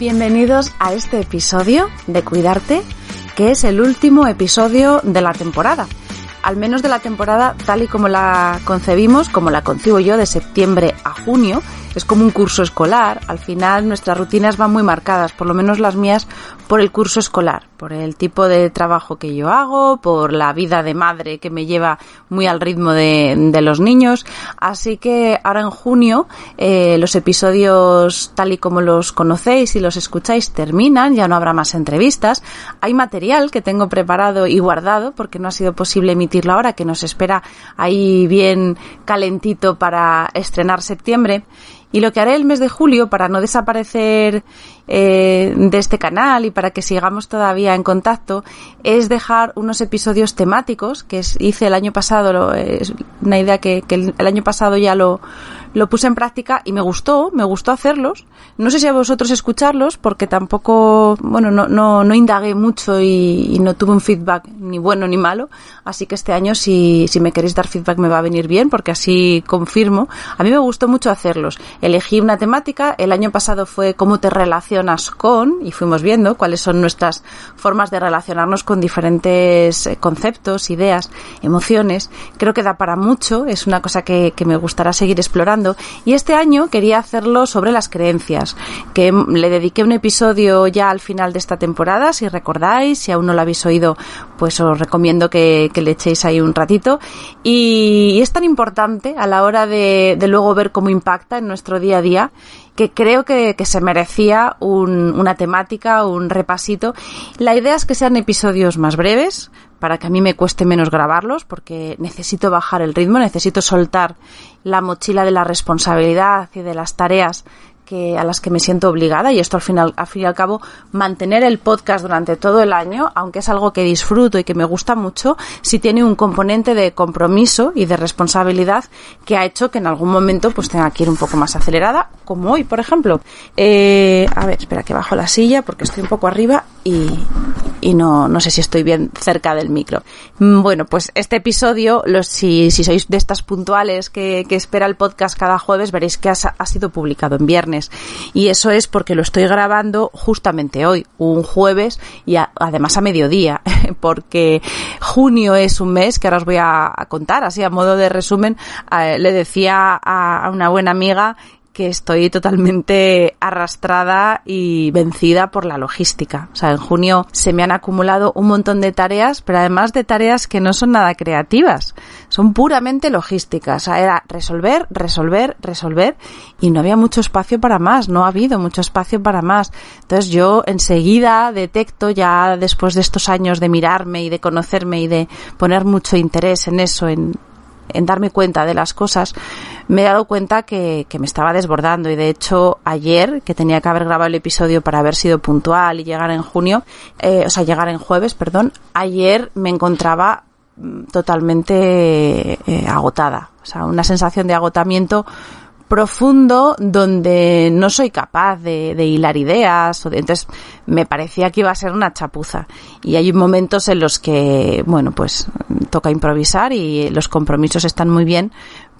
Bienvenidos a este episodio de Cuidarte, que es el último episodio de la temporada al menos de la temporada tal y como la concebimos, como la concibo yo, de septiembre a junio. Es como un curso escolar. Al final nuestras rutinas van muy marcadas, por lo menos las mías, por el curso escolar, por el tipo de trabajo que yo hago, por la vida de madre que me lleva muy al ritmo de, de los niños. Así que ahora en junio eh, los episodios tal y como los conocéis y los escucháis terminan, ya no habrá más entrevistas. Hay material que tengo preparado y guardado porque no ha sido posible emitirlo ahora, que nos espera ahí bien calentito para estrenar septiembre. Y lo que haré el mes de julio para no desaparecer eh, de este canal y para que sigamos todavía en contacto es dejar unos episodios temáticos que hice el año pasado, es una idea que el, año pasado ya lo, lo puse en práctica y me gustó, me gustó hacerlos. No sé si a vosotros escucharlos porque tampoco, bueno, no, no, no indagué mucho y, no tuve un feedback ni bueno ni malo. Así que este año si, si me queréis dar feedback me va a venir bien porque así confirmo. A mí me gustó mucho hacerlos. Elegí una temática, el año pasado fue cómo te relacionas con y fuimos viendo cuáles son nuestras formas de relacionarnos con diferentes eh, conceptos, ideas, emociones. Creo que da para mucho, es una cosa que, que me gustará seguir explorando. Y este año quería hacerlo sobre las creencias, que le dediqué un episodio ya al final de esta temporada, si recordáis, si aún no lo habéis oído, pues os recomiendo que, le echéis ahí un ratito. Y, es tan importante a la hora de, luego ver cómo impacta en nuestro día a día que creo que, que se merecía un, una temática, un repasito. La idea es que sean episodios más breves, para que a mí me cueste menos grabarlos, porque necesito bajar el ritmo, necesito soltar la mochila de la responsabilidad y de las tareas que, a las que me siento obligada y esto al final, al fin y al cabo, mantener el podcast durante todo el año, aunque es algo que disfruto y que me gusta mucho, si tiene un componente de compromiso y de responsabilidad que ha hecho que en algún momento pues tenga que ir un poco más acelerada, como hoy, por ejemplo. Eh, a ver, espera que bajo la silla porque estoy un poco arriba y, y no, no sé si estoy bien cerca del micro. Bueno, pues este episodio, los, si, si sois de estas puntuales que, que espera el podcast cada jueves, veréis que ha, ha sido publicado en viernes y eso es porque lo estoy grabando justamente hoy, un jueves y además a mediodía, porque junio es un mes que ahora os voy a, contar, así a modo de resumen, eh, le decía a una buena amiga que estoy totalmente arrastrada y vencida por la logística. O sea, en junio se me han acumulado un montón de tareas, pero además de tareas que no son nada creativas, son puramente logísticas. O sea, era resolver, resolver, resolver y no había mucho espacio para más, no ha habido mucho espacio para más. Entonces yo enseguida detecto ya después de estos años de mirarme y de conocerme y de poner mucho interés en eso, en, en darme cuenta de las cosas, me he dado cuenta que, que, me estaba desbordando. Y de hecho ayer, que tenía que haber grabado el episodio para haber sido puntual y llegar en junio, eh, o sea, llegar en jueves, perdón, ayer me encontraba totalmente eh, agotada, o sea, una sensación de agotamiento profundo donde no soy capaz de, hilar ideas. O de, entonces me parecía que iba a ser una chapuza. Y hay momentos en los que, bueno, pues toca improvisar y los compromisos están muy bien,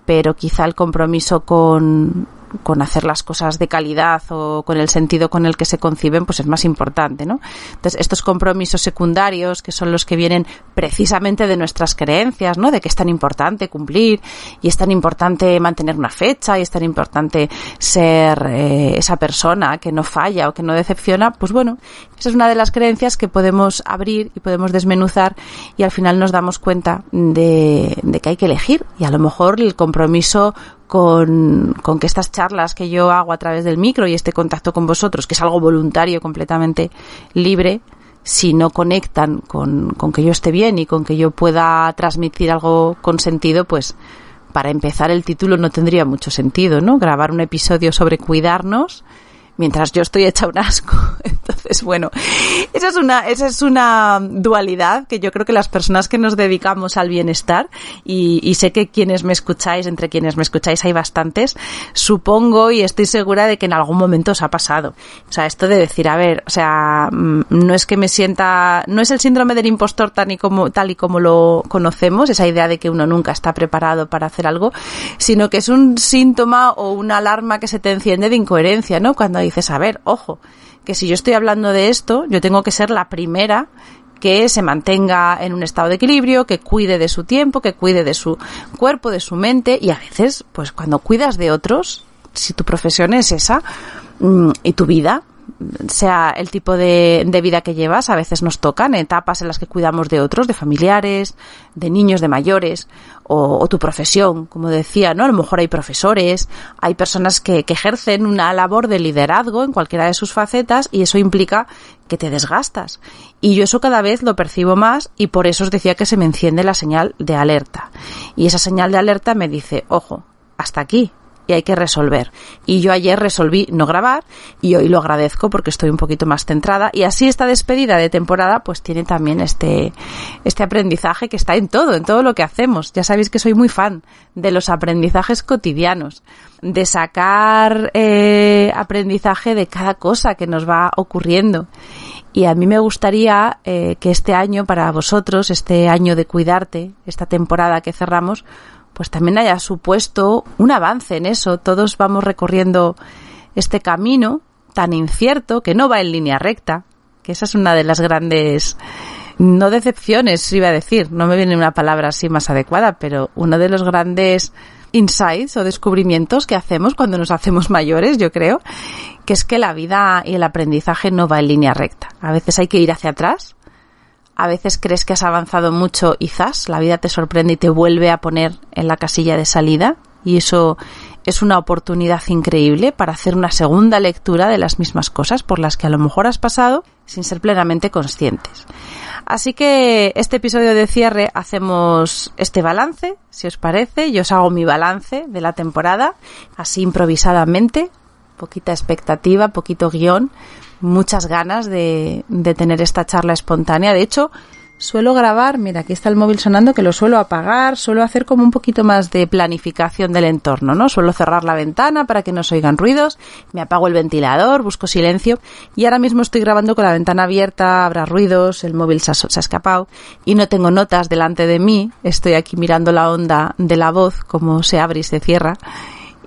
pero quizá el compromiso con, con hacer las cosas de calidad o con el sentido con el que se conciben, pues es más importante, ¿no? Entonces, estos compromisos secundarios, que son los que vienen precisamente de nuestras creencias, ¿no? De que es tan importante cumplir y es tan importante mantener una fecha y es tan importante ser eh, esa persona que no falla o que no decepciona, pues bueno, esa es una de las creencias que podemos abrir y podemos desmenuzar y al final nos damos cuenta de, de que hay que elegir y a lo mejor el compromiso con, con, que estas charlas que yo hago a través del micro y este contacto con vosotros, que es algo voluntario, completamente libre, si no conectan con, con que yo esté bien y con que yo pueda transmitir algo con sentido, pues, para empezar el título no tendría mucho sentido, ¿no? Grabar un episodio sobre cuidarnos mientras yo estoy hecha un asco. bueno, esa es una, esa es una dualidad que yo creo que las personas que nos dedicamos al bienestar, y, y, sé que quienes me escucháis, entre quienes me escucháis hay bastantes, supongo y estoy segura de que en algún momento os ha pasado. O sea, esto de decir, a ver, o sea, mm, no es que me sienta, no es el síndrome del impostor tal y como, tal y como lo conocemos, esa idea de que uno nunca está preparado para hacer algo, sino que es un síntoma o una alarma que se te enciende de incoherencia, ¿no? Cuando dices, a ver, ojo, que si yo estoy hablando de esto, yo tengo que ser la primera que se mantenga en un estado de equilibrio, que cuide de su tiempo, que cuide de su cuerpo, de su mente y a veces, pues cuando cuidas de otros, si tu profesión es esa mm, y tu vida, sea el tipo de, de, vida que llevas, a veces nos tocan etapas en las que cuidamos de otros, de familiares, de niños, de mayores, o, tu profesión, como decía, ¿no? A lo mejor hay profesores, hay personas que, que ejercen una labor de liderazgo en cualquiera de sus facetas y eso implica que te desgastas. Y yo eso cada vez lo percibo más y por eso os decía que se me enciende la señal de alerta. Y esa señal de alerta me dice, ojo, hasta aquí, y hay que resolver. Y yo ayer resolví no grabar y hoy lo agradezco porque estoy un poquito más centrada y así esta despedida de temporada pues tiene también este, este aprendizaje que está en todo, en todo lo que hacemos. Ya sabéis que soy muy fan de los aprendizajes cotidianos, de sacar eh, aprendizaje de cada cosa que nos va ocurriendo. Y a mí me gustaría eh, que este año para vosotros, este año de cuidarte, esta temporada que cerramos, pues también haya supuesto un avance en eso. Todos vamos recorriendo este camino tan incierto que no va en línea recta, que esa es una de las grandes no decepciones, iba a decir, no me viene una palabra así más adecuada, pero uno de los grandes insights o descubrimientos que hacemos cuando nos hacemos mayores, yo creo, que es que la vida y el aprendizaje no va en línea recta. A veces hay que ir hacia atrás a veces crees que has avanzado mucho y la vida te sorprende y te vuelve a poner en la casilla de salida. Y eso es una oportunidad increíble para hacer una segunda lectura de las mismas cosas por las que a lo mejor has pasado sin ser plenamente conscientes. Así que este episodio de cierre hacemos este balance, si os parece, yo os hago mi balance de la temporada, así improvisadamente, poquita expectativa, poquito guion, muchas ganas de, de tener esta charla espontánea. De hecho, suelo grabar, mira, aquí está el móvil sonando, que lo suelo apagar, suelo hacer como un poquito más de planificación del entorno, ¿no? Suelo cerrar la ventana para que no se oigan ruidos, me apago el ventilador, busco silencio y ahora mismo estoy grabando con la ventana abierta, habrá ruidos, el móvil se ha, se ha escapado y no tengo notas delante de mí, estoy aquí mirando la onda de la voz, como se abre y se cierra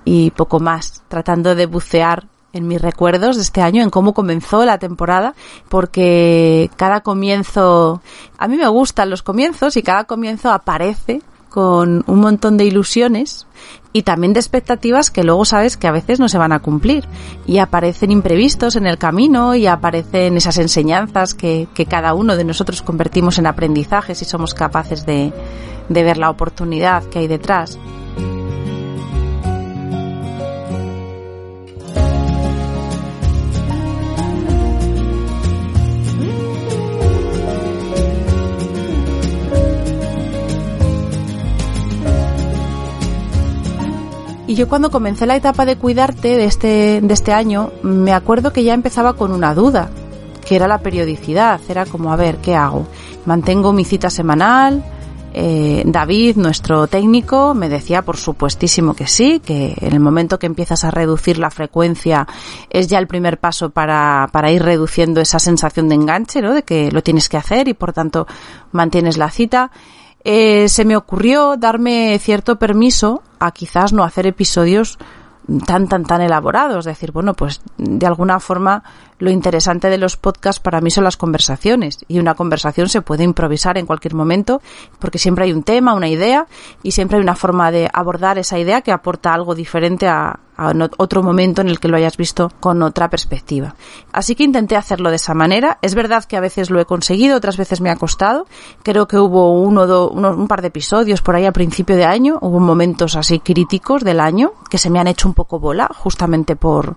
y poco más, tratando de bucear en mis recuerdos de este año, en cómo comenzó la temporada, porque cada comienzo, a mí me gustan los comienzos y cada comienzo aparece con un montón de ilusiones y también de expectativas que luego sabes que a veces no se van a cumplir y aparecen imprevistos en el camino y aparecen esas enseñanzas que, que cada uno de nosotros convertimos en aprendizajes y somos capaces de, de ver la oportunidad que hay detrás. Y yo cuando comencé la etapa de cuidarte de este, de este año, me acuerdo que ya empezaba con una duda, que era la periodicidad. Era como, a ver, ¿qué hago? Mantengo mi cita semanal. Eh, David, nuestro técnico, me decía por supuestísimo que sí, que en el momento que empiezas a reducir la frecuencia es ya el primer paso para, para ir reduciendo esa sensación de enganche, ¿no? De que lo tienes que hacer y por tanto mantienes la cita eh, se me ocurrió darme cierto permiso a quizás no hacer episodios tan, tan, tan elaborados. Decir, bueno, pues de alguna forma lo interesante de los podcasts para mí son las conversaciones y una conversación se puede improvisar en cualquier momento porque siempre hay un tema, una idea y siempre hay una forma de abordar esa idea que aporta algo diferente a, a otro momento en el que lo hayas visto con otra perspectiva. Así que intenté hacerlo de esa manera. Es verdad que a veces lo he conseguido, otras veces me ha costado. Creo que hubo uno, do, uno, un par de episodios por ahí a principio de año, hubo momentos así críticos del año que se me han hecho un poco bola justamente por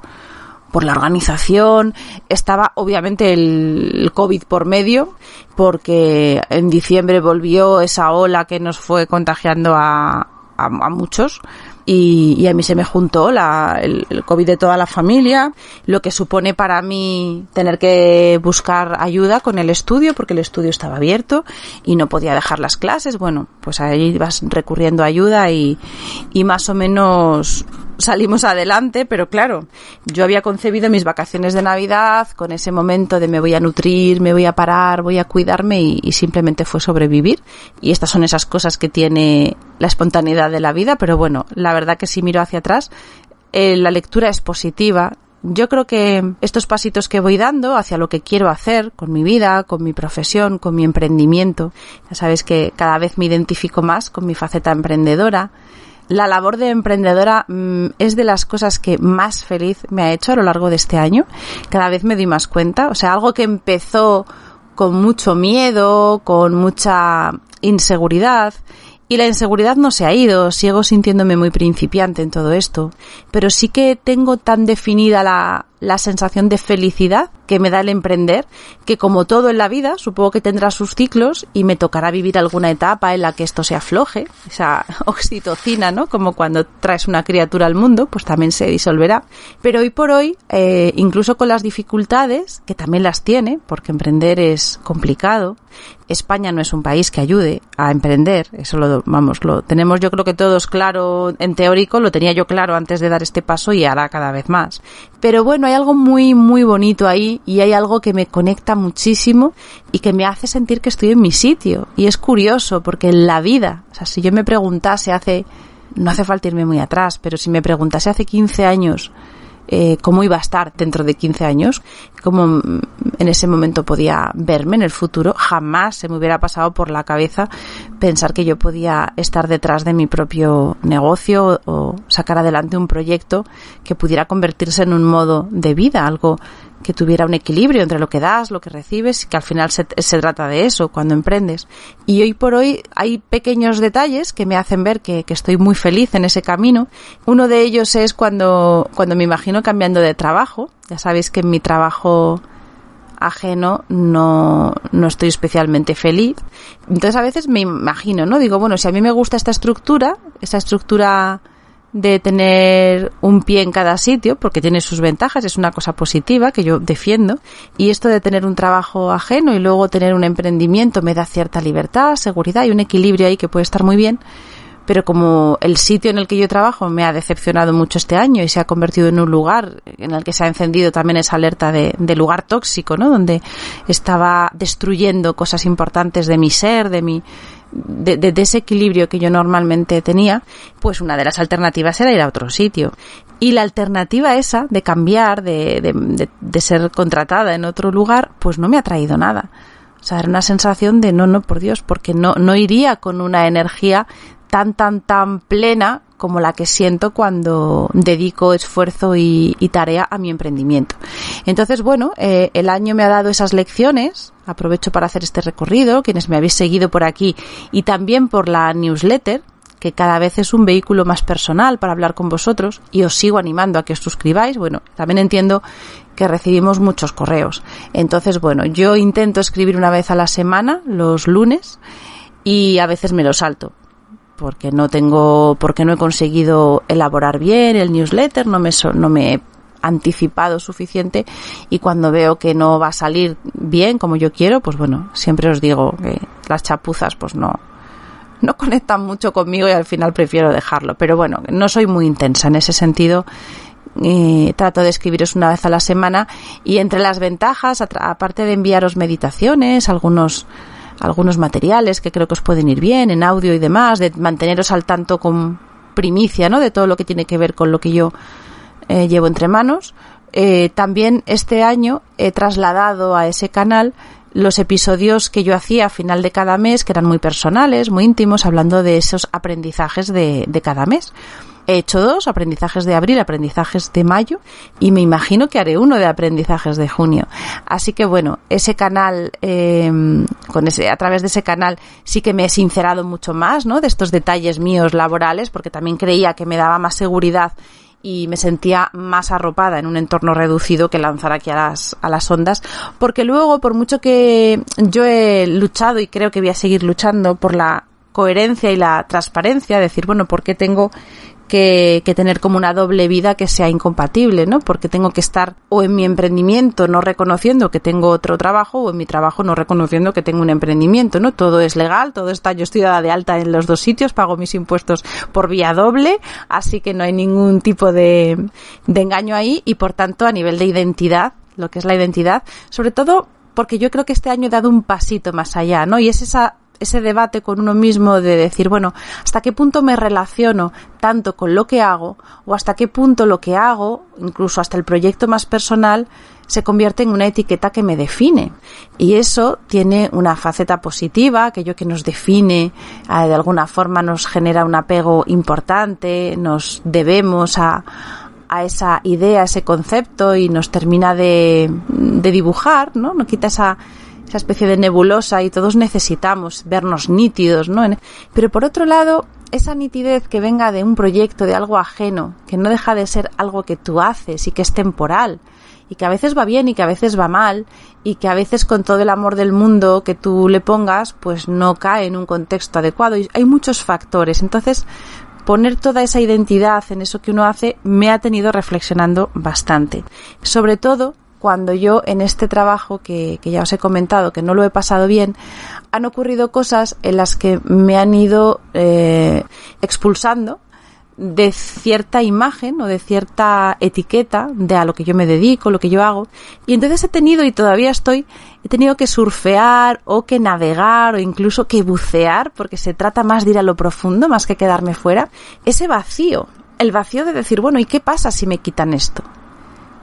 por la organización, estaba obviamente el COVID por medio, porque en diciembre volvió esa ola que nos fue contagiando a, a, muchos. Y, a mí se me juntó la, el, el, COVID de toda la familia, lo que supone para mí tener que buscar ayuda con el estudio, porque el estudio estaba abierto y no podía dejar las clases. Bueno, pues ahí vas recurriendo a ayuda y, y más o menos salimos adelante, pero claro, yo había concebido mis vacaciones de Navidad con ese momento de me voy a nutrir, me voy a parar, voy a cuidarme y, simplemente fue sobrevivir. Y estas son esas cosas que tiene la espontaneidad de la vida, pero bueno, la verdad que si miro hacia atrás, eh, la lectura es positiva. Yo creo que estos pasitos que voy dando hacia lo que quiero hacer con mi vida, con mi profesión, con mi emprendimiento, ya sabes que cada vez me identifico más con mi faceta emprendedora, la labor de emprendedora mm, es de las cosas que más feliz me ha hecho a lo largo de este año. Cada vez me doy más cuenta. O sea, algo que empezó con mucho miedo, con mucha inseguridad. Y la inseguridad no se ha ido, sigo sintiéndome muy principiante en todo esto, pero sí que tengo tan definida la, la sensación de felicidad que me da el emprender, que como todo en la vida, supongo que tendrá sus ciclos y me tocará vivir alguna etapa en la que esto se afloje, esa oxitocina, ¿no? Como cuando traes una criatura al mundo, pues también se disolverá. Pero hoy por hoy, eh, incluso con las dificultades, que también las tiene, porque emprender es complicado, España no es un país que ayude a emprender, eso lo, vamos, lo tenemos yo creo que todos claro en teórico, lo tenía yo claro antes de dar este paso y ahora cada vez más. Pero bueno, hay algo muy, muy bonito ahí y hay algo que me conecta muchísimo y que me hace sentir que estoy en mi sitio. Y es curioso porque en la vida, o sea, si yo me preguntase hace, no hace falta irme muy atrás, pero si me preguntase hace 15 años, eh, cómo iba a estar dentro de 15 años, cómo en ese momento podía verme en el futuro, jamás se me hubiera pasado por la cabeza pensar que yo podía estar detrás de mi propio negocio o sacar adelante un proyecto que pudiera convertirse en un modo de vida, algo que tuviera un equilibrio entre lo que das, lo que recibes, que al final se, trata de eso cuando emprendes. Y hoy por hoy hay pequeños detalles que me hacen ver que, que, estoy muy feliz en ese camino. Uno de ellos es cuando, cuando me imagino cambiando de trabajo. Ya sabéis que en mi trabajo ajeno no, no estoy especialmente feliz. Entonces a veces me imagino, ¿no? Digo, bueno, si a mí me gusta esta estructura, esta estructura de tener un pie en cada sitio, porque tiene sus ventajas, es una cosa positiva que yo defiendo, y esto de tener un trabajo ajeno y luego tener un emprendimiento me da cierta libertad, seguridad y un equilibrio ahí que puede estar muy bien, pero como el sitio en el que yo trabajo me ha decepcionado mucho este año y se ha convertido en un lugar en el que se ha encendido también esa alerta de, de lugar tóxico, ¿no? Donde estaba destruyendo cosas importantes de mi ser, de mi, de, de, que yo normalmente tenía, pues una de las alternativas era ir a otro sitio. Y la alternativa esa de cambiar, de, de, de ser contratada en otro lugar, pues no me ha traído nada. O sea, era una sensación de no, no, por Dios, porque no, no iría con una energía tan, tan, tan plena como la que siento cuando dedico esfuerzo y, tarea a mi emprendimiento. Entonces, bueno, eh, el año me ha dado esas lecciones. Aprovecho para hacer este recorrido, quienes me habéis seguido por aquí y también por la newsletter, que cada vez es un vehículo más personal para hablar con vosotros y os sigo animando a que os suscribáis. Bueno, también entiendo que recibimos muchos correos. Entonces, bueno, yo intento escribir una vez a la semana, los lunes, y a veces me lo salto porque no tengo, porque no he conseguido elaborar bien el newsletter, no me, no me he anticipado suficiente y cuando veo que no va a salir bien como yo quiero, pues bueno, siempre os digo que las chapuzas pues no, no conectan mucho conmigo y al final prefiero dejarlo. Pero bueno, no soy muy intensa en ese sentido. Trato de escribiros una vez a la semana y entre las ventajas, aparte de enviaros meditaciones, algunos algunos materiales que creo que os pueden ir bien en audio y demás, de manteneros al tanto con primicia, ¿no? De todo lo que tiene que ver con lo que yo eh, llevo entre manos. Eh, también este año he trasladado a ese canal los episodios que yo hacía a final de cada mes, que eran muy personales, muy íntimos, hablando de esos aprendizajes de, de cada mes. He hecho dos, aprendizajes de abril, aprendizajes de mayo, y me imagino que haré uno de aprendizajes de junio. Así que bueno, ese canal, eh, con ese, a través de ese canal sí que me he sincerado mucho más, ¿no? De estos detalles míos laborales, porque también creía que me daba más seguridad y me sentía más arropada en un entorno reducido que lanzar aquí a las, a las ondas, porque luego, por mucho que yo he luchado y creo que voy a seguir luchando por la coherencia y la transparencia, decir, bueno, ¿por qué tengo que, tener como una doble vida que sea incompatible, ¿no? Porque tengo que estar o en mi emprendimiento no reconociendo que tengo otro trabajo o en mi trabajo no reconociendo que tengo un emprendimiento, ¿no? Todo es legal, todo está, yo estoy dada de alta en los dos sitios, pago mis impuestos por vía doble, así que no hay ningún tipo de, de engaño ahí y por tanto a nivel de identidad, lo que es la identidad, sobre todo porque yo creo que este año he dado un pasito más allá, ¿no? Y es esa ese debate con uno mismo de decir, bueno, ¿hasta qué punto me relaciono tanto con lo que hago o hasta qué punto lo que hago, incluso hasta el proyecto más personal, se convierte en una etiqueta que me define. Y eso tiene una faceta positiva, aquello que nos define, eh, de alguna forma nos genera un apego importante, nos debemos a, a esa idea, a ese concepto y nos termina de, de dibujar, ¿no? No quita esa, esa especie de nebulosa y todos necesitamos vernos nítidos, ¿no? Pero por otro lado, esa nitidez que venga de un proyecto, de algo ajeno, que no deja de ser algo que tú haces y que es temporal, y que a veces va bien y que a veces va mal, y que a veces con todo el amor del mundo que tú le pongas, pues no cae en un contexto adecuado. Y hay muchos factores. Entonces, poner toda esa identidad en eso que uno hace me ha tenido reflexionando bastante. Sobre todo cuando yo en este trabajo que, ya os he comentado que no lo he pasado bien, han ocurrido cosas en las que me han ido eh, expulsando de cierta imagen o de cierta etiqueta de a lo que yo me dedico, lo que yo hago. Y entonces he tenido y todavía estoy, he tenido que surfear o que navegar o incluso que bucear, porque se trata más de ir a lo profundo más que quedarme fuera, ese vacío, el vacío de decir, bueno, ¿y qué pasa si me quitan esto?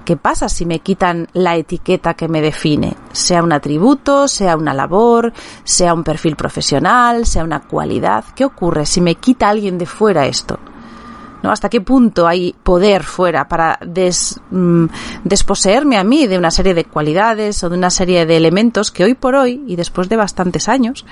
¿Qué pasa si me quitan la etiqueta que me define? Sea un atributo, sea una labor, sea un perfil profesional, sea una cualidad. ¿Qué ocurre si me quita alguien de fuera esto? ¿No? ¿Hasta qué punto hay poder fuera para mm, desposeerme a mí de una serie de cualidades o de una serie de elementos que hoy por hoy, y después de bastantes años,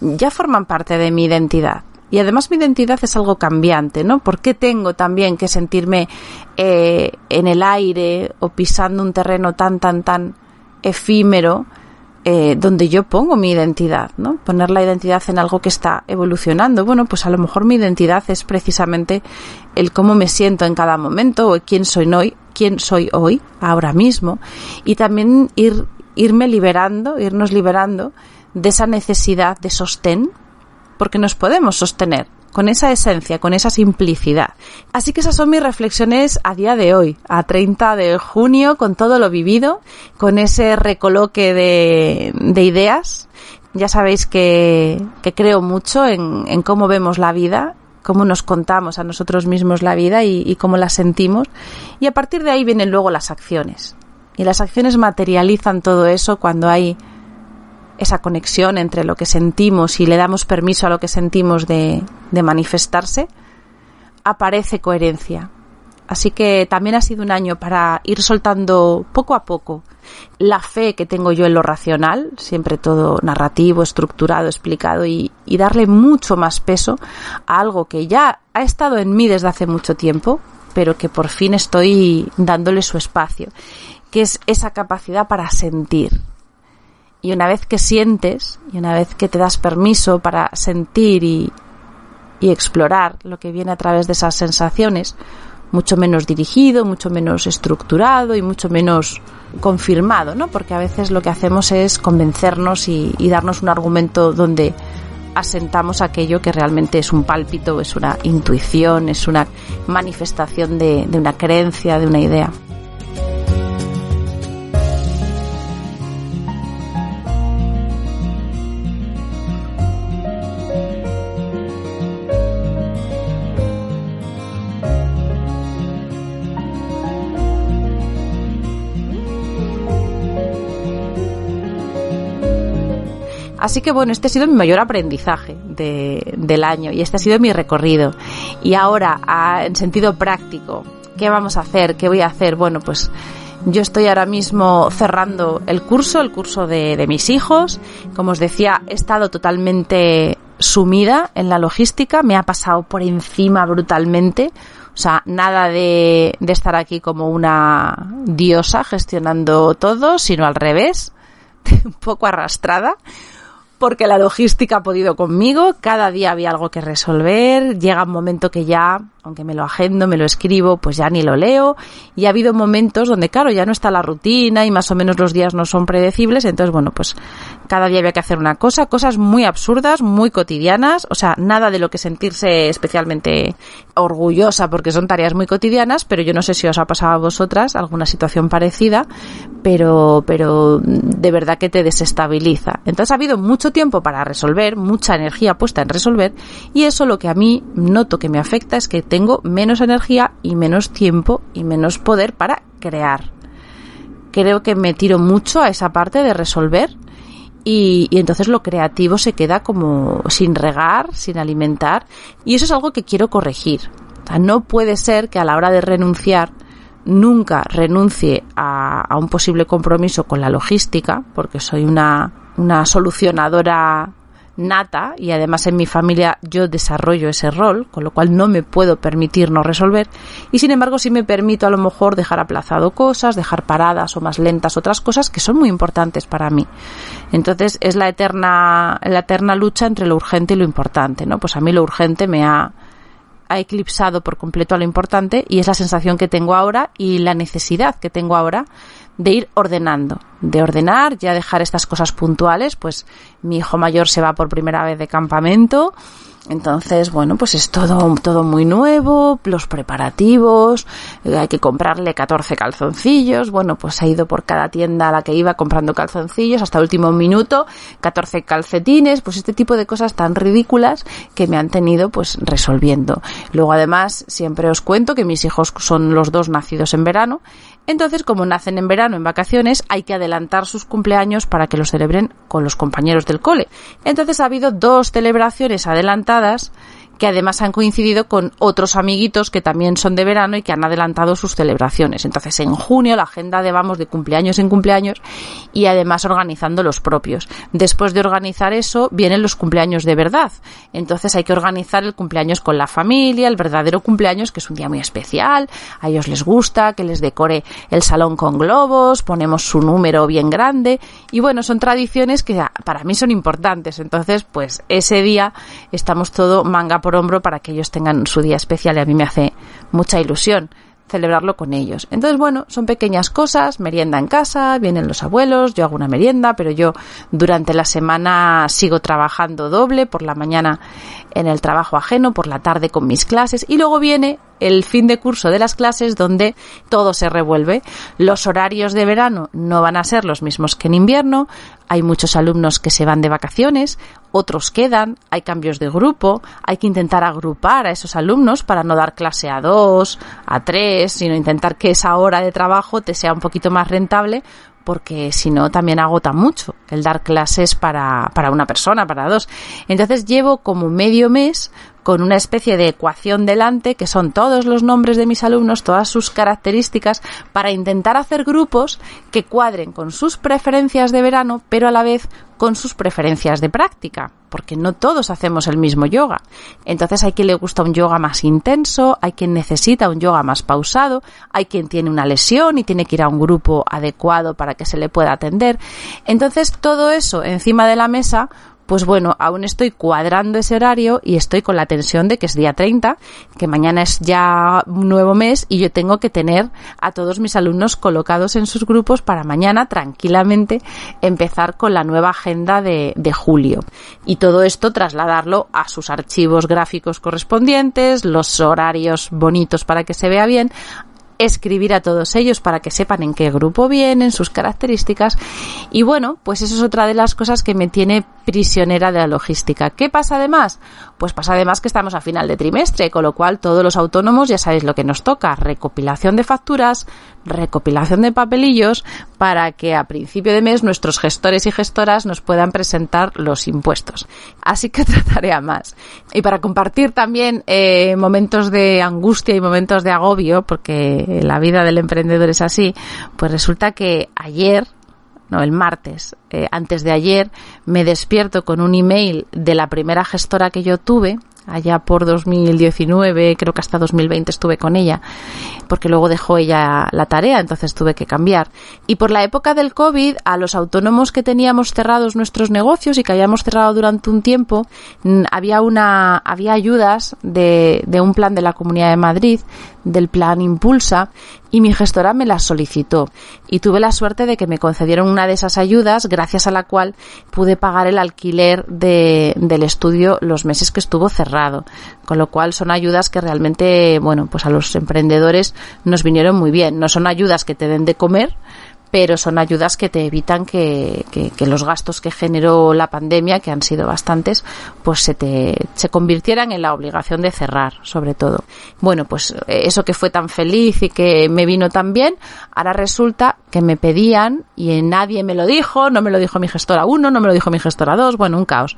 ya forman parte de mi identidad? Y además mi identidad es algo cambiante, ¿no? ¿Por qué tengo también que sentirme eh, en el aire o pisando un terreno tan, tan, tan efímero eh, donde yo pongo mi identidad, ¿no? Poner la identidad en algo que está evolucionando. Bueno, pues a lo mejor mi identidad es precisamente el cómo me siento en cada momento o quién soy hoy, quién soy hoy, ahora mismo. Y también ir, irme liberando, irnos liberando de esa necesidad de sostén porque nos podemos sostener con esa esencia, con esa simplicidad. Así que esas son mis reflexiones a día de hoy, a 30 de junio, con todo lo vivido, con ese recoloque de, de ideas. Ya sabéis que, creo mucho en, en, cómo vemos la vida, cómo nos contamos a nosotros mismos la vida y cómo la sentimos. Y a partir de ahí vienen luego las acciones. Y las acciones materializan todo eso cuando hay esa conexión entre lo que sentimos y le damos permiso a lo que sentimos de, de manifestarse, aparece coherencia. Así que también ha sido un año para ir soltando poco a poco la fe que tengo yo en lo racional, siempre todo narrativo, estructurado, explicado, y, y, darle mucho más peso a algo que ya ha estado en mí desde hace mucho tiempo, pero que por fin estoy dándole su espacio, que es esa capacidad para sentir, y una vez que sientes, y una vez que te das permiso para sentir y, y explorar lo que viene a través de esas sensaciones, mucho menos dirigido, mucho menos estructurado y mucho menos confirmado, ¿no? Porque a veces lo que hacemos es convencernos y, y darnos un argumento donde asentamos aquello que realmente es un pálpito, es una intuición, es una manifestación de, de una creencia, de una idea. Así que bueno, este ha sido mi mayor aprendizaje de, del año y este ha sido mi recorrido. Y ahora, en sentido práctico, ¿qué vamos a hacer? ¿Qué voy a hacer? Bueno, pues yo estoy ahora mismo cerrando el curso, el curso de, mis hijos. Como os decía, he estado totalmente sumida en la logística, me ha pasado por encima brutalmente. O sea, nada de, estar aquí como una diosa gestionando todo, sino al revés, un poco arrastrada porque la logística ha podido conmigo, cada día había algo que resolver, llega un momento que ya, aunque me lo agendo, me lo escribo, pues ya ni lo leo, y ha habido momentos donde, claro, ya no está la rutina y más o menos los días no son predecibles, entonces, bueno, pues cada día había que hacer una cosa, cosas muy absurdas, muy cotidianas, o sea, nada de lo que sentirse especialmente orgullosa porque son tareas muy cotidianas, pero yo no sé si os ha pasado a vosotras alguna situación parecida, pero, pero de verdad que te desestabiliza. Entonces ha habido mucho tiempo para resolver, mucha energía puesta en resolver y eso lo que a mí noto que me afecta es que tengo menos energía y menos tiempo y menos poder para crear. Creo que me tiro mucho a esa parte de resolver y, y, entonces lo creativo se queda como sin regar, sin alimentar y eso es algo que quiero corregir. No puede ser que a la hora de renunciar nunca renuncie a, a un posible compromiso con la logística, porque soy una una solucionadora nata y además en mi familia yo desarrollo ese rol, con lo cual no me puedo permitir no resolver y sin embargo sí me permito a lo mejor dejar aplazado cosas, dejar paradas o más lentas otras cosas que son muy importantes para mí. Entonces es la eterna la eterna lucha entre lo urgente y lo importante, ¿no? Pues a mí lo urgente me ha ha eclipsado por completo a lo importante y es la sensación que tengo ahora y la necesidad que tengo ahora de ir ordenando, de ordenar, ya dejar estas cosas puntuales, pues mi hijo mayor se va por primera vez de campamento, entonces, bueno, pues es todo, todo muy nuevo, los preparativos, eh, hay que comprarle 14 calzoncillos, bueno, pues ha ido por cada tienda a la que iba comprando calzoncillos hasta último minuto, 14 calcetines, pues este tipo de cosas tan ridículas que me han tenido pues resolviendo. Luego además siempre os cuento que mis hijos son los dos nacidos en verano, entonces, como nacen en verano, en vacaciones, hay que adelantar sus cumpleaños para que los celebren con los compañeros del cole. Entonces ha habido dos celebraciones adelantadas que además han coincidido con otros amiguitos que también son de verano y que han adelantado sus celebraciones. Entonces, en junio la agenda de vamos de cumpleaños en cumpleaños y además organizando los propios. Después de organizar eso, vienen los cumpleaños de verdad. Entonces hay que organizar el cumpleaños con la familia, el verdadero cumpleaños, que es un día muy especial. A ellos les gusta que les decore el salón con globos, ponemos su número bien grande y bueno, son tradiciones que para mí son importantes. Entonces, pues ese día estamos todo manga por hombro para que ellos tengan su día especial y a mí me hace mucha ilusión celebrarlo con ellos. Entonces, bueno, son pequeñas cosas, merienda en casa, vienen los abuelos, yo hago una merienda, pero yo durante la semana sigo trabajando doble, por la mañana en el trabajo ajeno, por la tarde con mis clases y luego viene el fin de curso de las clases donde todo se revuelve. Los horarios de verano no van a ser los mismos que en invierno, hay muchos alumnos que se van de vacaciones, otros quedan, hay cambios de grupo, hay que intentar agrupar a esos alumnos para no dar clase a dos, a tres, sino intentar que esa hora de trabajo te sea un poquito más rentable porque si no también agota mucho el dar clases para, para una persona, para dos. Entonces llevo como medio mes con una especie de ecuación delante que son todos los nombres de mis alumnos, todas sus características, para intentar hacer grupos que cuadren con sus preferencias de verano, pero a la vez con sus preferencias de práctica, porque no todos hacemos el mismo yoga. Entonces hay quien le gusta un yoga más intenso, hay quien necesita un yoga más pausado, hay quien tiene una lesión y tiene que ir a un grupo adecuado para que se le pueda atender. Entonces todo eso encima de la mesa pues bueno, aún estoy cuadrando ese horario y estoy con la tensión de que es día 30, que mañana es ya un nuevo mes y yo tengo que tener a todos mis alumnos colocados en sus grupos para mañana tranquilamente empezar con la nueva agenda de, de julio. Y todo esto trasladarlo a sus archivos gráficos correspondientes, los horarios bonitos para que se vea bien, escribir a todos ellos para que sepan en qué grupo vienen, sus características. Y bueno, pues eso es otra de las cosas que me tiene prisionera de la logística. ¿Qué pasa además? Pues pasa además que estamos a final de trimestre, con lo cual todos los autónomos ya sabéis lo que nos toca, recopilación de facturas, recopilación de papelillos, para que a principio de mes nuestros gestores y gestoras nos puedan presentar los impuestos. Así que trataré a más. Y para compartir también eh, momentos de angustia y momentos de agobio, porque la vida del emprendedor es así, pues resulta que ayer no, el martes, eh, antes de ayer, me despierto con un email de la primera gestora que yo tuve, allá por 2019, creo que hasta 2020 estuve con ella, porque luego dejó ella la tarea, entonces tuve que cambiar. Y por la época del COVID, a los autónomos que teníamos cerrados nuestros negocios y que habíamos cerrado durante un tiempo, había una, había ayudas de, de un plan de la Comunidad de Madrid, del plan Impulsa, y mi gestora me las solicitó. Y tuve la suerte de que me concedieron una de esas ayudas, gracias a la cual pude pagar el alquiler de, del estudio los meses que estuvo cerrado. Con lo cual son ayudas que realmente, bueno, pues a los emprendedores nos vinieron muy bien. No son ayudas que te den de comer, pero son ayudas que te evitan que, que, los gastos que generó la pandemia, que han sido bastantes, pues se te se convirtieran en la obligación de cerrar, sobre todo. Bueno, pues eso que fue tan feliz y que me vino tan bien, ahora resulta que me pedían y nadie me lo dijo, no me lo dijo mi gestora 1, no me lo dijo mi gestora 2, bueno, un caos.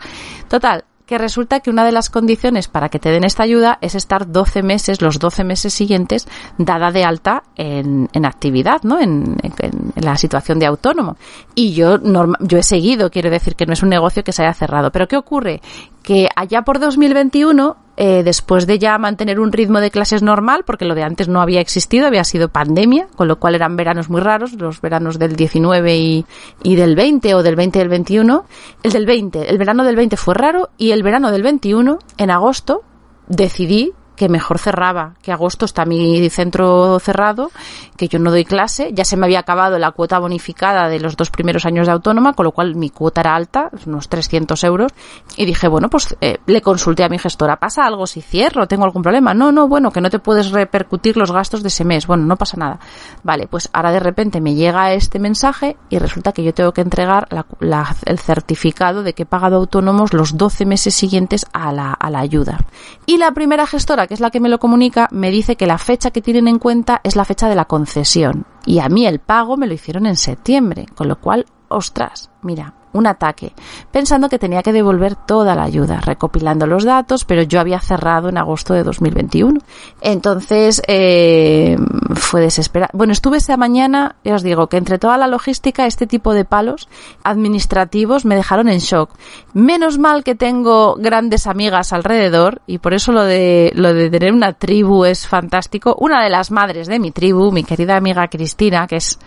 Total, que resulta que una de las condiciones para que te den esta ayuda es estar 12 meses, los 12 meses siguientes, dada de alta en, en actividad, ¿no? En, en, la situación de autónomo. Y yo, yo he seguido, quiero decir que no es un negocio que se haya cerrado. Pero ¿qué ocurre? Que allá por 2021 eh, después de ya mantener un ritmo de clases normal, porque lo de antes no había existido, había sido pandemia, con lo cual eran veranos muy raros, los veranos del 19 y, y del 20 o del 20 y del 21. El del 20, el verano del 20 fue raro y el verano del 21, en agosto, decidí que mejor cerraba, que agosto está mi centro cerrado, que yo no doy clase, ya se me había acabado la cuota bonificada de los dos primeros años de autónoma, con lo cual mi cuota era alta, unos 300 euros, y dije, bueno, pues eh, le consulté a mi gestora, ¿pasa algo si cierro? ¿Tengo algún problema? No, no, bueno, que no te puedes repercutir los gastos de ese mes, bueno, no pasa nada. Vale, pues ahora de repente me llega este mensaje y resulta que yo tengo que entregar el certificado de que he pagado autónomos los 12 meses siguientes a la, a la ayuda. Y la primera gestora que es la que me lo comunica, me dice que la fecha que tienen en cuenta es la fecha de la concesión. Y a mí el pago me lo hicieron en septiembre, con lo cual, ostras, mira, un ataque, pensando que tenía que devolver toda la ayuda, recopilando los datos, pero yo había cerrado en agosto de 2021. Entonces, eh, fue desesperado. Bueno, estuve esta mañana, ya os digo, que entre toda la logística, este tipo de palos administrativos me dejaron en shock. Menos mal que tengo grandes amigas alrededor, y por eso lo de, lo de tener una tribu es fantástico. Una de las madres de mi tribu, mi querida amiga Cristina, que es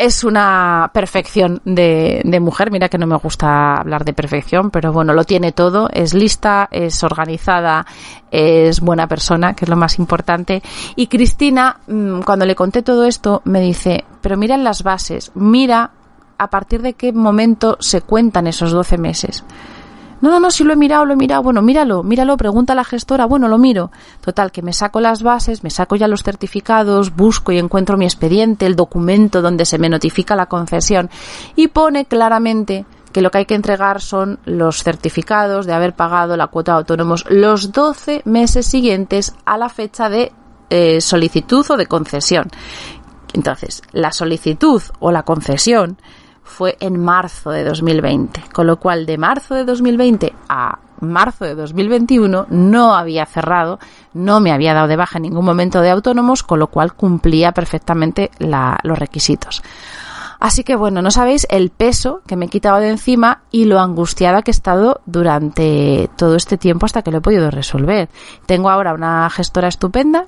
es una perfección de, de, mujer. Mira que no me gusta hablar de perfección, pero bueno, lo tiene todo. Es lista, es organizada, es buena persona, que es lo más importante. Y Cristina, mm, cuando le conté todo esto, me dice, pero mira las bases, mira a partir de qué momento se cuentan esos 12 meses. No, no, no, si lo he mirado, lo he mirado. Bueno, míralo, míralo, pregunta a la gestora. Bueno, lo miro. Total, que me saco las bases, me saco ya los certificados, busco y encuentro mi expediente, el documento donde se me notifica la concesión y pone claramente que lo que hay que entregar son los certificados de haber pagado la cuota de autónomos los 12 meses siguientes a la fecha de eh, solicitud o de concesión. Entonces, la solicitud o la concesión fue en marzo de 2020, con lo cual de marzo de 2020 a marzo de 2021 no había cerrado, no me había dado de baja en ningún momento de autónomos, con lo cual cumplía perfectamente los requisitos. Así que bueno, no sabéis el peso que me he quitado de encima y lo angustiada que he estado durante todo este tiempo hasta que lo he podido resolver. Tengo ahora una gestora estupenda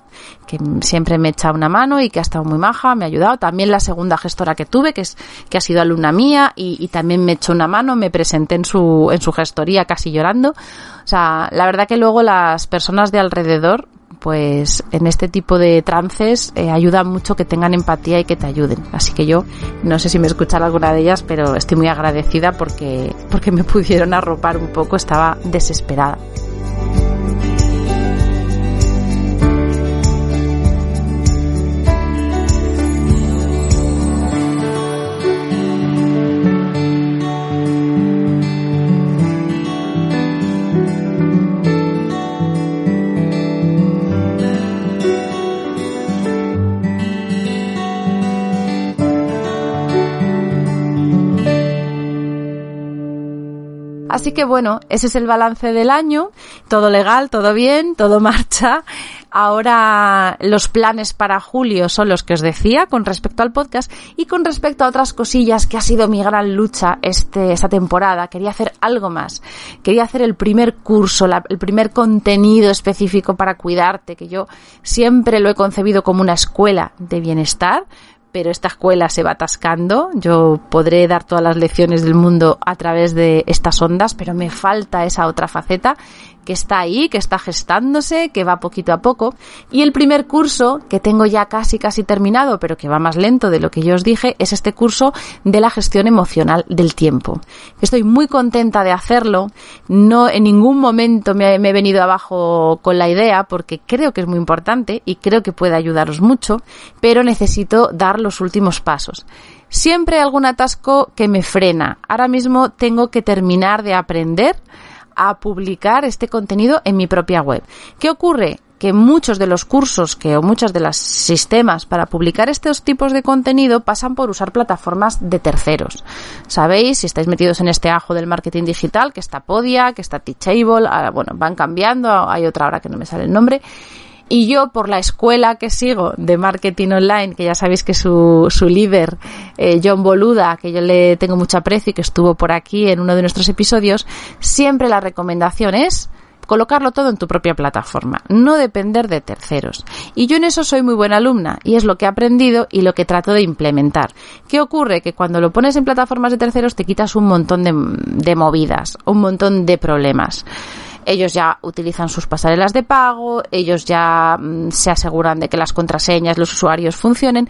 que siempre me echa una mano y que ha estado muy maja, me ha ayudado. También la segunda gestora que tuve, que es que ha sido alumna mía y, también me echó una mano, me presenté en su en su gestoría casi llorando. O sea, la verdad que luego las personas de alrededor pues en este tipo de trances eh, ayuda mucho que tengan empatía y que te ayuden. Así que yo no sé si me escuchan alguna de ellas, pero estoy muy agradecida porque, porque me pudieron arropar un poco, estaba desesperada. Así que bueno, ese es el balance del año, todo legal, todo bien, todo marcha. Ahora los planes para julio son los que os decía con respecto al podcast y con respecto a otras cosillas que ha sido mi gran lucha este, esta temporada. Quería hacer algo más. Quería hacer el primer curso, el primer contenido específico para cuidarte, que yo siempre lo he concebido como una escuela de bienestar pero esta escuela se va atascando. Yo podré dar todas las lecciones del mundo a través de estas ondas, pero me falta esa otra faceta que está ahí, que está gestándose, que va poquito a poco. Y el primer curso, que tengo ya casi casi terminado, pero que va más lento de lo que yo os dije, es este curso de la gestión emocional del tiempo. Estoy muy contenta de hacerlo. No en ningún momento me, he venido abajo con la idea, porque creo que es muy importante y creo que puede ayudaros mucho, pero necesito dar los últimos pasos. Siempre hay algún atasco que me frena. Ahora mismo tengo que terminar de aprender a publicar este contenido en mi propia web. ¿Qué ocurre? que muchos de los cursos que o muchos de los sistemas para publicar estos tipos de contenido pasan por usar plataformas de terceros. Sabéis, si estáis metidos en este ajo del marketing digital, que está Podia, que está Teachable, ah, bueno, van cambiando, hay otra ahora que no me sale el nombre, y yo, por la escuela que sigo de marketing online, que ya sabéis que su, su líder, eh, John Boluda, que yo le tengo mucho aprecio y que estuvo por aquí en uno de nuestros episodios, siempre la recomendación es colocarlo todo en tu propia plataforma, no depender de terceros. Y yo en eso soy muy buena alumna y es lo que he aprendido y lo que trato de implementar. ¿Qué ocurre? Que cuando lo pones en plataformas de terceros te quitas un montón de, de movidas, un montón de problemas ellos ya utilizan sus pasarelas de pago, ellos ya mm, se aseguran de que las contraseñas, los usuarios funcionen,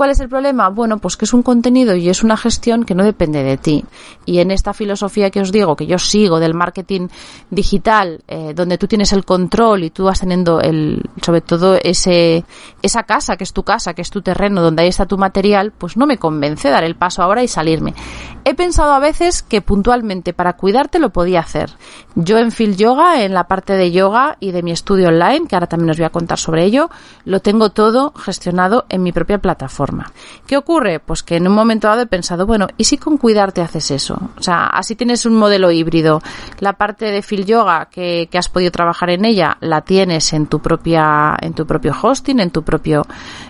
¿Cuál es el problema? Bueno, pues que es un contenido y es una gestión que no depende de ti. Y en esta filosofía que os digo, que yo sigo del marketing digital, eh, donde tú tienes el control y tú vas teniendo el, sobre todo ese, esa casa que es tu casa, que es tu terreno, donde ahí está tu material, pues no me convence dar el paso ahora y salirme. He pensado a veces que puntualmente para cuidarte lo podía hacer. Yo en Phil Yoga, en la parte de yoga y de mi estudio online, que ahora también os voy a contar sobre ello, lo tengo todo gestionado en mi propia plataforma. ¿Qué ocurre? Pues que en un momento dado he pensado, bueno, ¿y si con cuidarte haces eso? O sea, así tienes un modelo híbrido. La parte de Phil Yoga que, has podido trabajar en ella, la tienes en tu propia, en tu propio hosting, en tu propio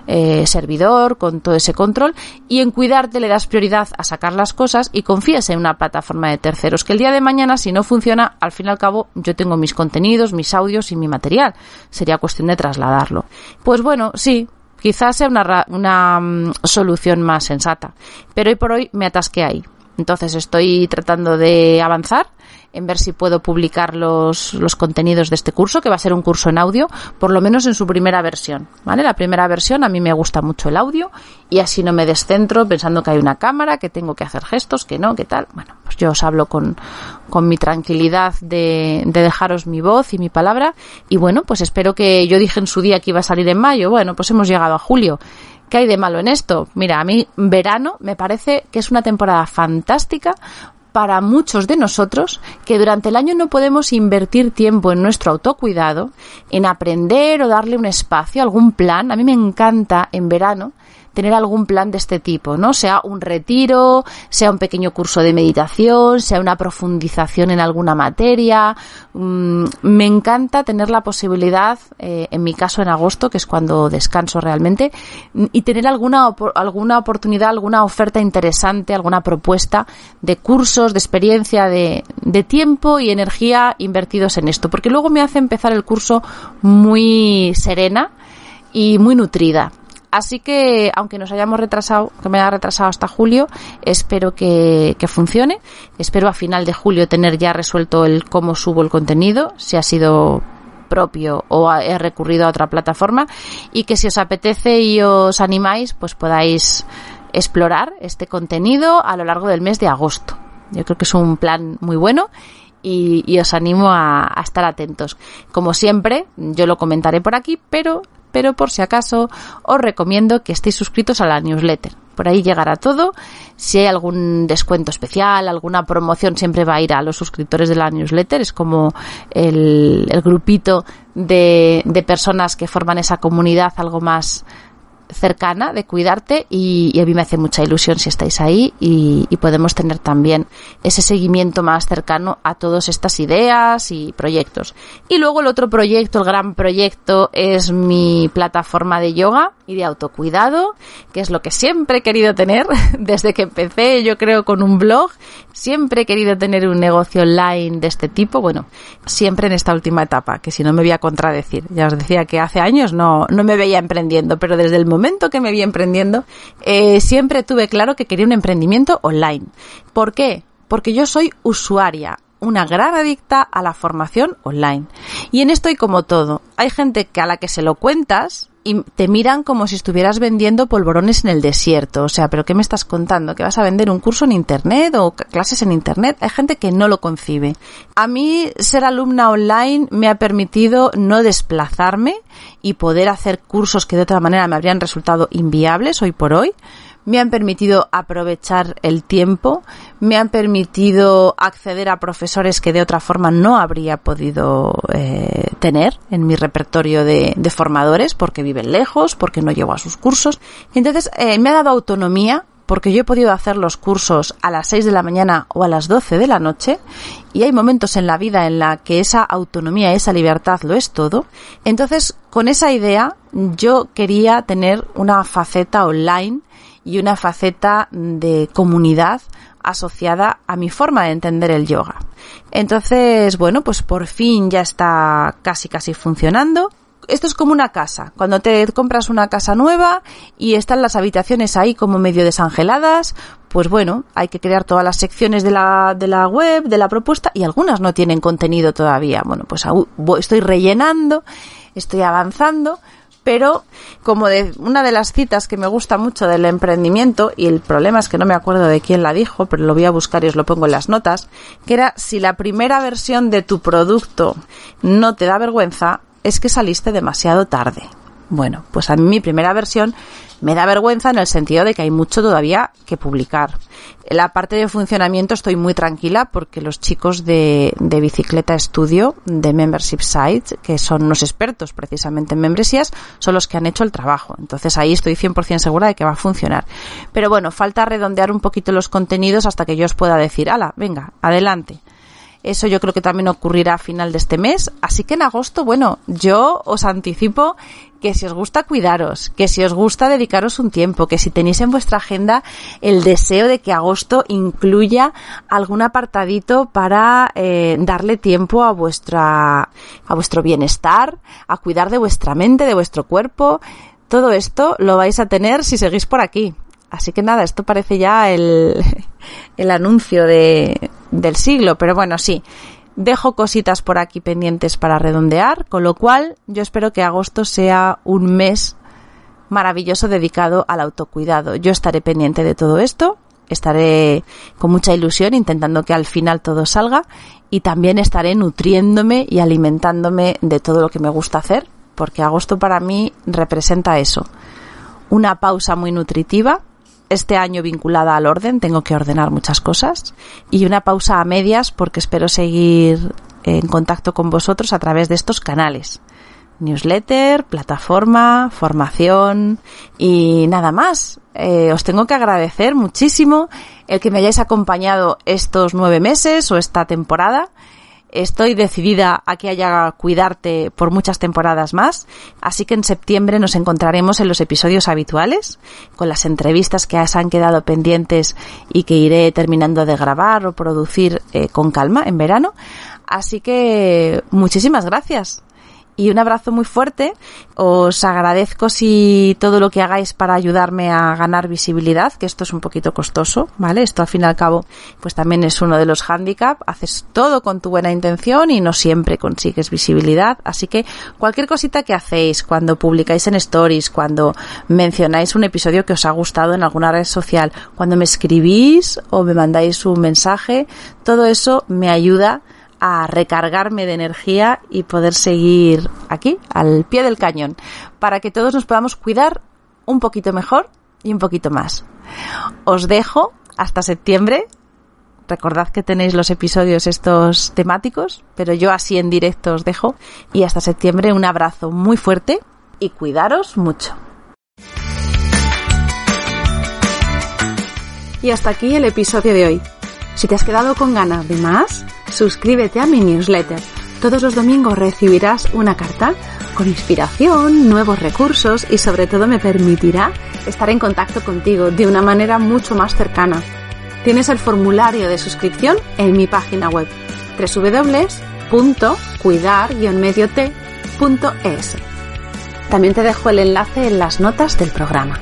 eh, servidor, con todo ese control, y en cuidarte le das prioridad a sacar las cosas y confías en una plataforma de terceros, que el día de mañana, si no funciona, al fin y al cabo, yo tengo mis contenidos, mis audios y mi material. Sería cuestión de trasladarlo. Pues bueno, sí, Quizás sea una, una mm, solución más sensata, pero hoy por hoy me atasqué ahí. Entonces estoy tratando de avanzar en ver si puedo publicar los, los contenidos de este curso, que va a ser un curso en audio, por lo menos en su primera versión. ¿Vale? La primera versión a mí me gusta mucho el audio y así no me descentro pensando que hay una cámara, que tengo que hacer gestos, que no, que tal. Bueno, pues yo os hablo con, con mi tranquilidad de, de dejaros mi voz y mi palabra. Y bueno, pues espero que yo dije en su día que iba a salir en mayo. Bueno, pues hemos llegado a julio. ¿Qué hay de malo en esto? Mira, a mí verano me parece que es una temporada fantástica para muchos de nosotros que durante el año no podemos invertir tiempo en nuestro autocuidado, en aprender o darle un espacio, algún plan. A mí me encanta en verano tener algún plan de este tipo, ¿no? Sea un retiro, sea un pequeño curso de meditación, sea una profundización en alguna materia. Mm, me encanta tener la posibilidad, eh, en mi caso en agosto, que es cuando descanso realmente, y tener alguna, alguna oportunidad, alguna oferta interesante, alguna propuesta de cursos, de experiencia, de, de tiempo y energía invertidos en esto, porque luego me hace empezar el curso muy serena y muy nutrida. Así que, aunque nos hayamos retrasado, que me haya retrasado hasta julio, espero que, funcione. Espero a final de julio tener ya resuelto el cómo subo el contenido, si ha sido propio o he recurrido a otra plataforma y que si os apetece y os animáis, pues podáis explorar este contenido a lo largo del mes de agosto. Yo creo que es un plan muy bueno y, os animo a, a, estar atentos. Como siempre, yo lo comentaré por aquí, pero pero por si acaso os recomiendo que estéis suscritos a la newsletter. Por ahí llegará todo. Si hay algún descuento especial, alguna promoción, siempre va a ir a los suscriptores de la newsletter. Es como el, grupito de, personas que forman esa comunidad algo más cercana de cuidarte y, a mí me hace mucha ilusión si estáis ahí y, podemos tener también ese seguimiento más cercano a todas estas ideas y proyectos. Y luego el otro proyecto, el gran proyecto, es mi plataforma de yoga y de autocuidado, que es lo que siempre he querido tener desde que empecé, yo creo, con un blog. Siempre he querido tener un negocio online de este tipo. Bueno, siempre en esta última etapa, que si no me voy a contradecir. Ya os decía que hace años no, no me veía emprendiendo, pero desde el momento que me vi emprendiendo, eh, siempre tuve claro que quería un emprendimiento online. ¿Por qué? Porque yo soy usuaria, una gran adicta a la formación online. Y en esto hay como todo. Hay gente que a la que se lo cuentas y te miran como si estuvieras vendiendo polvorones en el desierto. O sea, ¿pero qué me estás contando? ¿Que vas a vender un curso en Internet o clases en Internet? Hay gente que no lo concibe. A mí ser alumna online me ha permitido no desplazarme y poder hacer cursos que de otra manera me habrían resultado inviables hoy por hoy me han permitido aprovechar el tiempo, me han permitido acceder a profesores que de otra forma no habría podido eh, tener en mi repertorio de, formadores porque viven lejos, porque no llego a sus cursos. Entonces eh, me ha dado autonomía porque yo he podido hacer los cursos a las 6 de la mañana o a las 12 de la noche y hay momentos en la vida en la que esa autonomía, esa libertad lo es todo. Entonces, con esa idea, yo quería tener una faceta online y una faceta de comunidad asociada a mi forma de entender el yoga. Entonces, bueno, pues por fin ya está casi casi funcionando. Esto es como una casa. Cuando te compras una casa nueva y están las habitaciones ahí como medio desangeladas, pues bueno, hay que crear todas las secciones de la, de la web, de la propuesta, y algunas no tienen contenido todavía. Bueno, pues estoy rellenando, estoy avanzando, pero como de una de las citas que me gusta mucho del emprendimiento, y el problema es que no me acuerdo de quién la dijo, pero lo voy a buscar y os lo pongo en las notas, que era si la primera versión de tu producto no te da vergüenza, es que saliste demasiado tarde. Bueno, pues a mí mi primera versión me da vergüenza en el sentido de que hay mucho todavía que publicar. En la parte de funcionamiento estoy muy tranquila porque los chicos de, de Bicicleta Estudio, de Membership Site, que son los expertos precisamente en membresías, son los que han hecho el trabajo. Entonces ahí estoy 100% segura de que va a funcionar. Pero bueno, falta redondear un poquito los contenidos hasta que yo os pueda decir, ala, venga, adelante. Eso yo creo que también ocurrirá a final de este mes. Así que en agosto, bueno, yo os anticipo que si os gusta cuidaros, que si os gusta dedicaros un tiempo, que si tenéis en vuestra agenda el deseo de que agosto incluya algún apartadito para eh, darle tiempo a vuestra a vuestro bienestar, a cuidar de vuestra mente, de vuestro cuerpo, todo esto lo vais a tener si seguís por aquí. Así que nada, esto parece ya el, el anuncio de, del siglo, pero bueno, sí. Dejo cositas por aquí pendientes para redondear, con lo cual yo espero que agosto sea un mes maravilloso dedicado al autocuidado. Yo estaré pendiente de todo esto, estaré con mucha ilusión intentando que al final todo salga y también estaré nutriéndome y alimentándome de todo lo que me gusta hacer, porque agosto para mí representa eso. Una pausa muy nutritiva este año vinculada al orden, tengo que ordenar muchas cosas y una pausa a medias porque espero seguir en contacto con vosotros a través de estos canales. Newsletter, plataforma, formación y nada más. Eh, os tengo que agradecer muchísimo el que me hayáis acompañado estos nueve meses o esta temporada Estoy decidida a que haya cuidarte por muchas temporadas más, así que en septiembre nos encontraremos en los episodios habituales, con las entrevistas que se han quedado pendientes y que iré terminando de grabar o producir eh, con calma en verano. Así que muchísimas gracias y un abrazo muy fuerte. Os agradezco si todo lo que hagáis para ayudarme a ganar visibilidad, que esto es un poquito costoso, ¿vale? Esto al fin y al cabo, pues también es uno de los handicaps. Haces todo con tu buena intención y no siempre consigues visibilidad. Así que cualquier cosita que hacéis cuando publicáis en stories, cuando mencionáis un episodio que os ha gustado en alguna red social, cuando me escribís o me mandáis un mensaje, todo eso me ayuda a a recargarme de energía y poder seguir aquí, al pie del cañón, para que todos nos podamos cuidar un poquito mejor y un poquito más. Os dejo hasta septiembre. Recordad que tenéis los episodios estos temáticos, pero yo así en directo os dejo. Y hasta septiembre un abrazo muy fuerte y cuidaros mucho. Y hasta aquí el episodio de hoy. Si te has quedado con ganas de más, suscríbete a mi newsletter. Todos los domingos recibirás una carta con inspiración, nuevos recursos y sobre todo me permitirá estar en contacto contigo de una manera mucho más cercana. Tienes el formulario de suscripción en mi página web www.cuidar-medioT.es. También te dejo el enlace en las notas del programa.